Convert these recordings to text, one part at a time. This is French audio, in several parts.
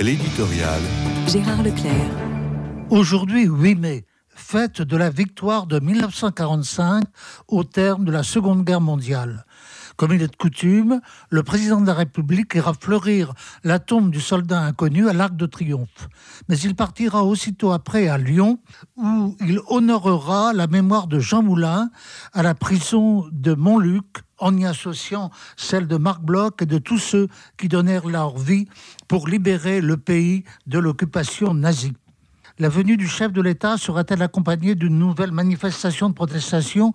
L'éditorial. Gérard Leclerc. Aujourd'hui, 8 mai, fête de la victoire de 1945 au terme de la Seconde Guerre mondiale. Comme il est de coutume, le président de la République ira fleurir la tombe du soldat inconnu à l'Arc de Triomphe. Mais il partira aussitôt après à Lyon, où il honorera la mémoire de Jean Moulin à la prison de Montluc, en y associant celle de Marc Bloch et de tous ceux qui donnèrent leur vie pour libérer le pays de l'occupation nazie. La venue du chef de l'État sera-t-elle accompagnée d'une nouvelle manifestation de protestation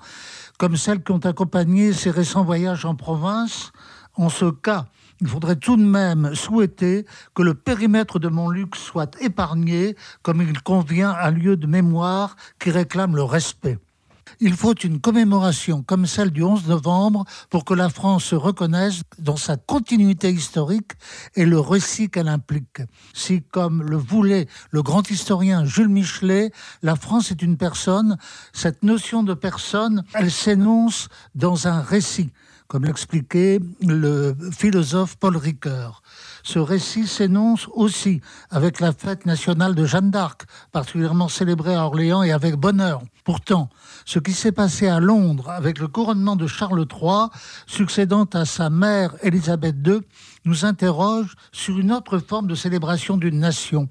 comme celles qui ont accompagné ses récents voyages en province? En ce cas, il faudrait tout de même souhaiter que le périmètre de Montluc soit épargné comme il convient à un lieu de mémoire qui réclame le respect. Il faut une commémoration comme celle du 11 novembre pour que la France se reconnaisse dans sa continuité historique et le récit qu'elle implique. Si, comme le voulait le grand historien Jules Michelet, la France est une personne, cette notion de personne, elle s'énonce dans un récit comme l'expliquait le philosophe Paul Ricoeur. Ce récit s'énonce aussi avec la fête nationale de Jeanne d'Arc, particulièrement célébrée à Orléans et avec bonheur. Pourtant, ce qui s'est passé à Londres avec le couronnement de Charles III, succédant à sa mère Élisabeth II, nous interroge sur une autre forme de célébration d'une nation.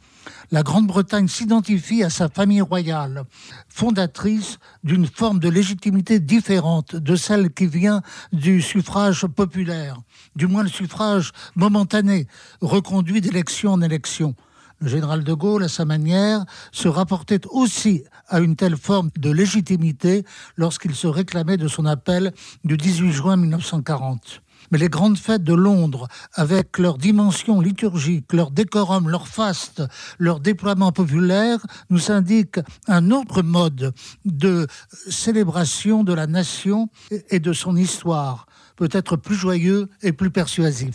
La Grande-Bretagne s'identifie à sa famille royale, fondatrice d'une forme de légitimité différente de celle qui vient du suffrage populaire, du moins le suffrage momentané, reconduit d'élection en élection. Le général de Gaulle, à sa manière, se rapportait aussi à une telle forme de légitimité lorsqu'il se réclamait de son appel du 18 juin 1940. Mais les grandes fêtes de Londres, avec leur dimension liturgique, leur décorum, leur faste, leur déploiement populaire, nous indiquent un autre mode de célébration de la nation et de son histoire, peut-être plus joyeux et plus persuasif.